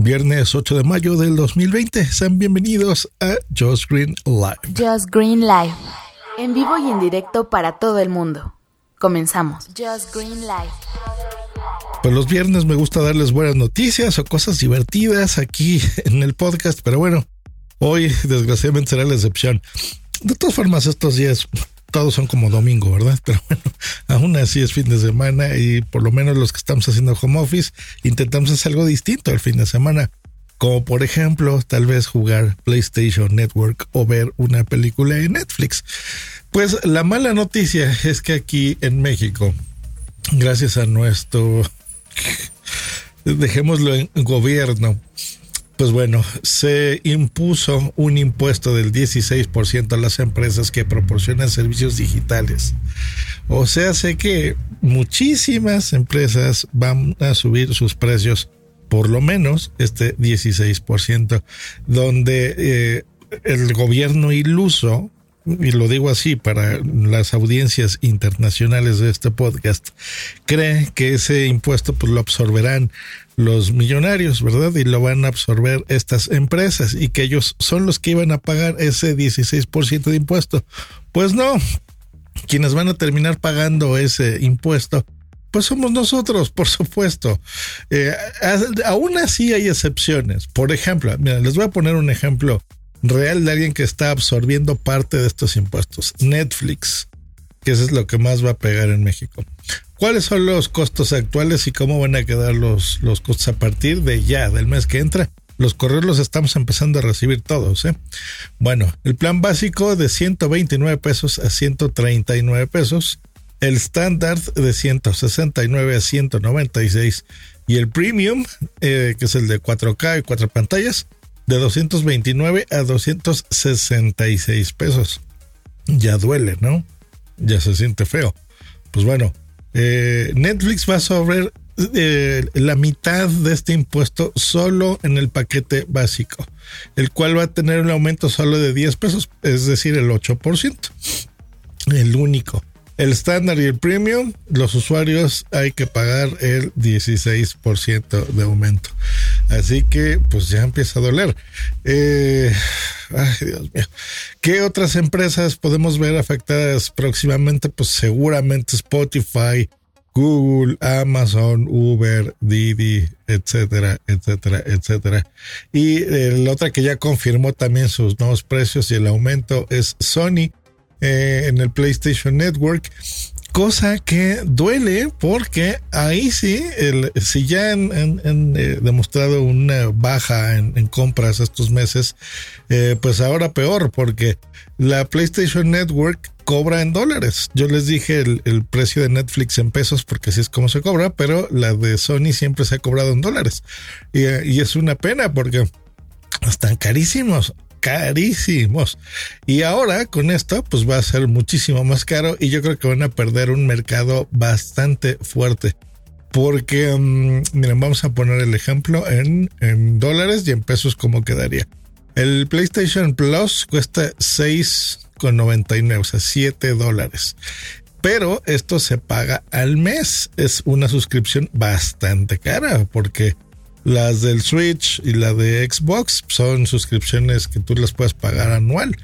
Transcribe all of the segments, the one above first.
Viernes 8 de mayo del 2020. Sean bienvenidos a Just Green Live. Just Green Live. En vivo y en directo para todo el mundo. Comenzamos. Just Green Live. Pues los viernes me gusta darles buenas noticias o cosas divertidas aquí en el podcast, pero bueno, hoy desgraciadamente será la excepción. De todas formas, estos días todos son como domingo, ¿verdad? Pero bueno, aún así es fin de semana y por lo menos los que estamos haciendo home office intentamos hacer algo distinto el fin de semana. Como por ejemplo, tal vez jugar PlayStation Network o ver una película en Netflix. Pues la mala noticia es que aquí en México, gracias a nuestro, dejémoslo en gobierno, pues bueno, se impuso un impuesto del 16% a las empresas que proporcionan servicios digitales. O sea, sé que muchísimas empresas van a subir sus precios por lo menos este 16%, donde eh, el gobierno iluso, y lo digo así para las audiencias internacionales de este podcast, cree que ese impuesto pues lo absorberán los millonarios, ¿verdad? Y lo van a absorber estas empresas y que ellos son los que iban a pagar ese 16% de impuesto. Pues no, quienes van a terminar pagando ese impuesto pues somos nosotros, por supuesto. Eh, aún así hay excepciones. Por ejemplo, les voy a poner un ejemplo real de alguien que está absorbiendo parte de estos impuestos. Netflix, que eso es lo que más va a pegar en México. ¿Cuáles son los costos actuales y cómo van a quedar los, los costos a partir de ya, del mes que entra? Los correos los estamos empezando a recibir todos. ¿eh? Bueno, el plan básico de 129 pesos a 139 pesos el estándar de 169 a 196 y el premium, eh, que es el de 4K y cuatro pantallas, de 229 a 266 pesos. Ya duele, ¿no? Ya se siente feo. Pues bueno, eh, Netflix va sobre eh, la mitad de este impuesto solo en el paquete básico, el cual va a tener un aumento solo de 10 pesos, es decir, el 8%. El único. El estándar y el premium, los usuarios hay que pagar el 16% de aumento. Así que pues ya empieza a doler. Eh, ay, Dios mío. ¿Qué otras empresas podemos ver afectadas próximamente? Pues seguramente Spotify, Google, Amazon, Uber, Didi, etcétera, etcétera, etcétera. Y eh, la otra que ya confirmó también sus nuevos precios y el aumento es Sony eh, en el PlayStation Network. Cosa que duele porque ahí sí, si ya han, eh, demostrado una baja en, compras estos meses, eh, pues ahora peor porque la PlayStation Network cobra en dólares. Yo les dije el, precio de Netflix en pesos porque así es como se cobra, pero la de Sony siempre se ha cobrado en dólares. Y, y es una pena porque están carísimos carísimos. Y ahora con esto, pues va a ser muchísimo más caro y yo creo que van a perder un mercado bastante fuerte. Porque, mm, miren, vamos a poner el ejemplo en, dólares y en pesos como quedaría. El PlayStation Plus cuesta 6,99, o sea, 7 dólares. Pero esto se paga al mes. Es una suscripción bastante cara porque las del Switch y la de Xbox son suscripciones que tú las puedes pagar anual.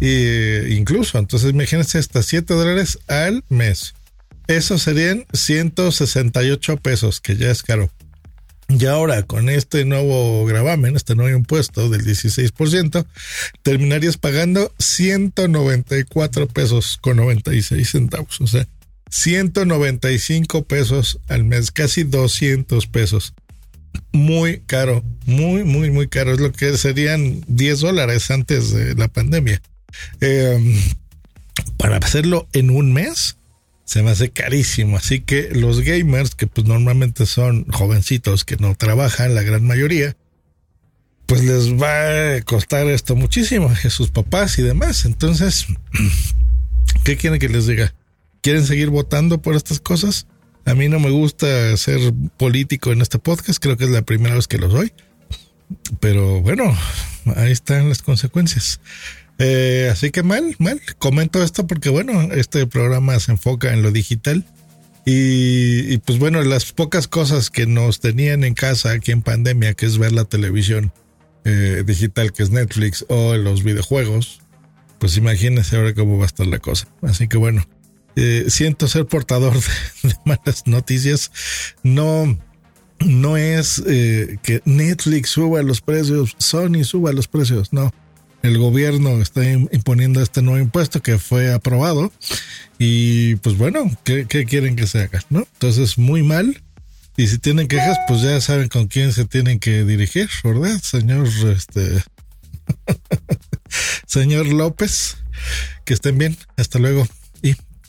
E incluso, entonces imagínense hasta 7 dólares al mes. Eso serían 168 pesos, que ya es caro. Y ahora con este nuevo gravamen, este nuevo impuesto del 16%, terminarías pagando 194 pesos con 96 centavos. O sea, 195 pesos al mes, casi 200 pesos muy caro, muy, muy, muy caro. Es lo que serían 10 dólares antes de la pandemia. Em, para hacerlo en un mes, se me hace carísimo. Así que los gamers, que pues normalmente son jovencitos que no trabajan, la gran mayoría, pues les va a costar esto muchísimo a sus papás y demás. Entonces, ¿qué quieren que les diga? ¿Quieren seguir votando por estas cosas? A mí no me gusta ser político en este podcast, creo que es la primera vez que lo soy. Pero bueno, ahí están las consecuencias. Eh, así que mal, mal. Comento esto porque bueno, este programa se enfoca en lo digital. Y, pues bueno, las pocas cosas que nos tenían en casa aquí en pandemia, que es ver la televisión eh, digital, que es Netflix, o los videojuegos, pues imagínense ahora cómo va a estar la cosa. Así que bueno, eh, siento ser portador de, malas noticias. No, no es que Netflix suba los precios, Sony suba los precios, no el gobierno está imponiendo este nuevo impuesto que fue aprobado y pues bueno, ¿qué, quieren que se haga? ¿no? Entonces, muy mal. Y si tienen quejas, pues ya saben con quién se tienen que dirigir, ¿verdad? Señor, este, señor López, que estén bien. Hasta luego